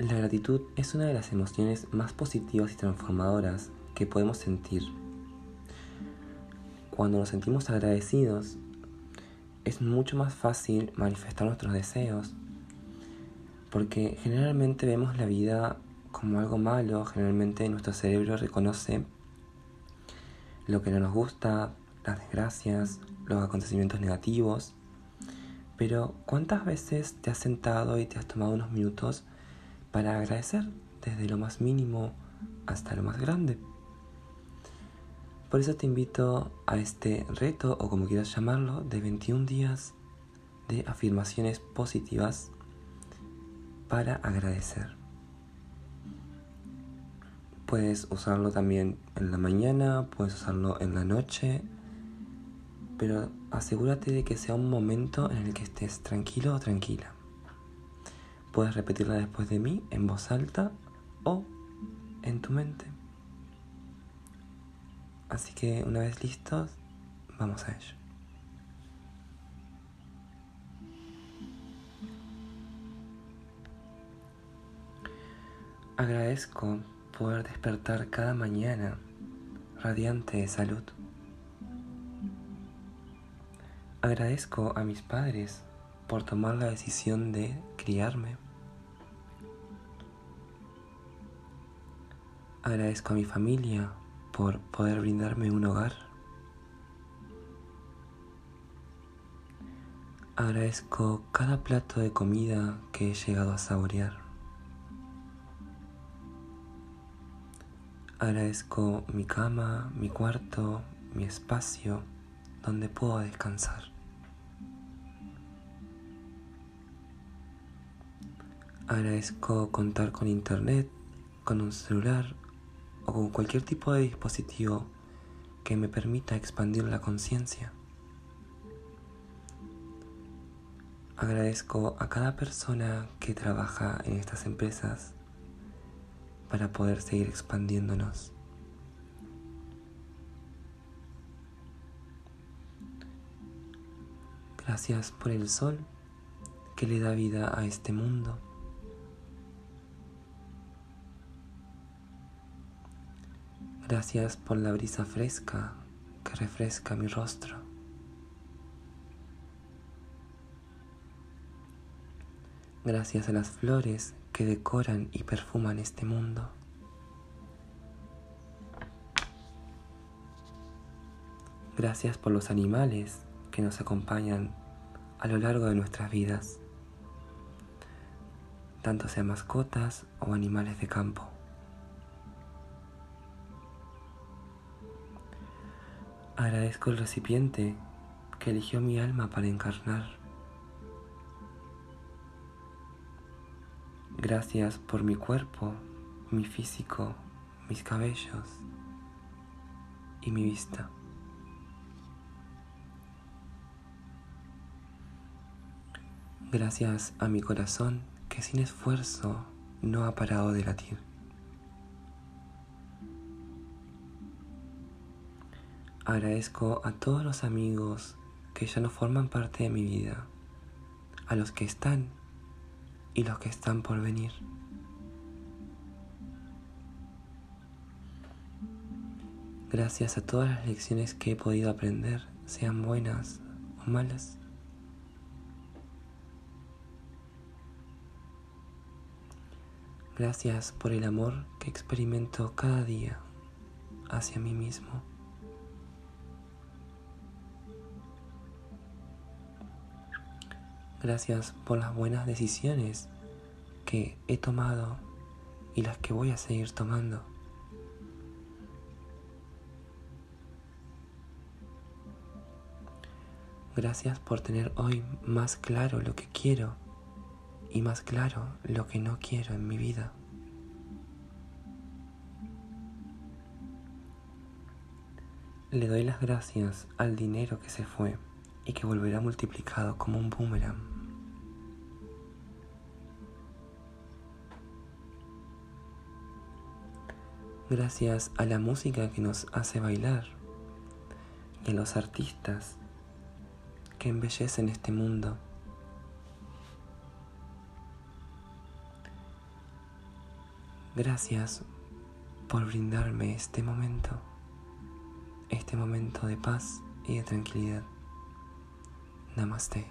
La gratitud es una de las emociones más positivas y transformadoras que podemos sentir. Cuando nos sentimos agradecidos, es mucho más fácil manifestar nuestros deseos, porque generalmente vemos la vida como algo malo, generalmente nuestro cerebro reconoce lo que no nos gusta, las desgracias, los acontecimientos negativos, pero ¿cuántas veces te has sentado y te has tomado unos minutos para agradecer desde lo más mínimo hasta lo más grande? Por eso te invito a este reto, o como quieras llamarlo, de 21 días de afirmaciones positivas para agradecer. Puedes usarlo también en la mañana, puedes usarlo en la noche, pero asegúrate de que sea un momento en el que estés tranquilo o tranquila. Puedes repetirla después de mí en voz alta o en tu mente. Así que una vez listos, vamos a ello. Agradezco poder despertar cada mañana radiante de salud. Agradezco a mis padres por tomar la decisión de criarme. Agradezco a mi familia por poder brindarme un hogar. Agradezco cada plato de comida que he llegado a saborear. Agradezco mi cama, mi cuarto, mi espacio donde puedo descansar. Agradezco contar con internet, con un celular o con cualquier tipo de dispositivo que me permita expandir la conciencia. Agradezco a cada persona que trabaja en estas empresas para poder seguir expandiéndonos. Gracias por el sol que le da vida a este mundo. Gracias por la brisa fresca que refresca mi rostro. Gracias a las flores que decoran y perfuman este mundo. Gracias por los animales que nos acompañan a lo largo de nuestras vidas, tanto sean mascotas o animales de campo. Agradezco el recipiente que eligió mi alma para encarnar. Gracias por mi cuerpo, mi físico, mis cabellos y mi vista. Gracias a mi corazón que sin esfuerzo no ha parado de latir. Agradezco a todos los amigos que ya no forman parte de mi vida, a los que están y los que están por venir. Gracias a todas las lecciones que he podido aprender, sean buenas o malas. Gracias por el amor que experimento cada día hacia mí mismo. Gracias por las buenas decisiones que he tomado y las que voy a seguir tomando. Gracias por tener hoy más claro lo que quiero y más claro lo que no quiero en mi vida. Le doy las gracias al dinero que se fue y que volverá multiplicado como un boomerang. Gracias a la música que nos hace bailar y a los artistas que embellecen este mundo. Gracias por brindarme este momento, este momento de paz y de tranquilidad. Namaste.